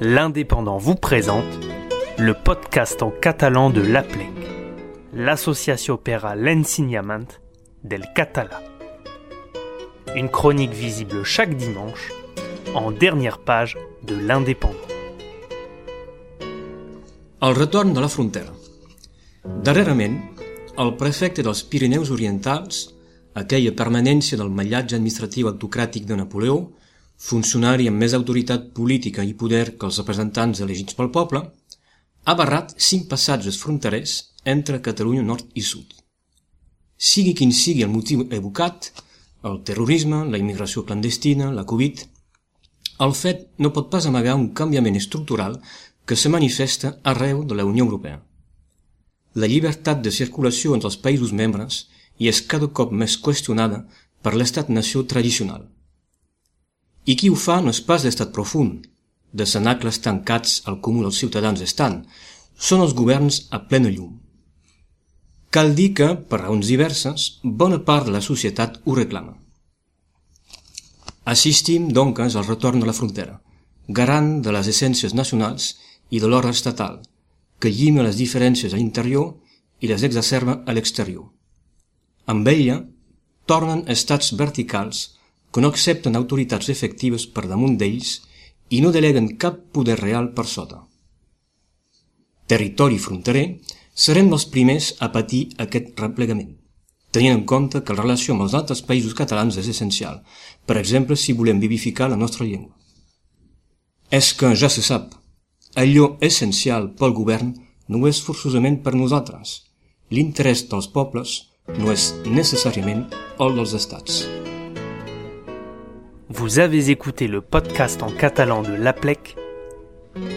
l'Indépendant vous présente le podcast en catalan de l'APLEC, l'association opéra l'enseignement del català. Une chronique visible chaque dimanche en dernière page de l'Indépendant. El retorn de la frontera. Darrerament, el prefecte dels Pirineus Orientals, aquella permanència del mallatge administratiu autocràtic de Napoleó, funcionari amb més autoritat política i poder que els representants elegits pel poble, ha barrat cinc passatges fronterers entre Catalunya Nord i Sud. Sigui quin sigui el motiu evocat, el terrorisme, la immigració clandestina, la Covid, el fet no pot pas amagar un canviament estructural que se manifesta arreu de la Unió Europea. La llibertat de circulació entre els països membres i és cada cop més qüestionada per l'estat-nació tradicional. I qui ho fa no és pas l'estat profund, de cenacles tancats al comú dels ciutadans estan, són els governs a plena llum. Cal dir que, per raons diverses, bona part de la societat ho reclama. Assistim, doncs, al retorn de la frontera, garant de les essències nacionals i de l'ordre estatal, que llima les diferències a l'interior i les exacerba a l'exterior. Amb ella, tornen estats verticals que no accepten autoritats efectives per damunt d'ells i no deleguen cap poder real per sota. Territori fronterer, serem els primers a patir aquest replegament, tenint en compte que la relació amb els altres països catalans és essencial, per exemple si volem vivificar la nostra llengua. És que ja se sap, allò essencial pel govern no és forçosament per nosaltres. L'interès dels pobles no és necessàriament el dels estats. Vous avez écouté le podcast en catalan de l'APLEC,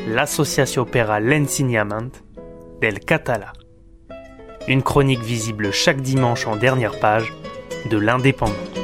l'association opéra l'enseignement del català. Une chronique visible chaque dimanche en dernière page de l'Indépendant.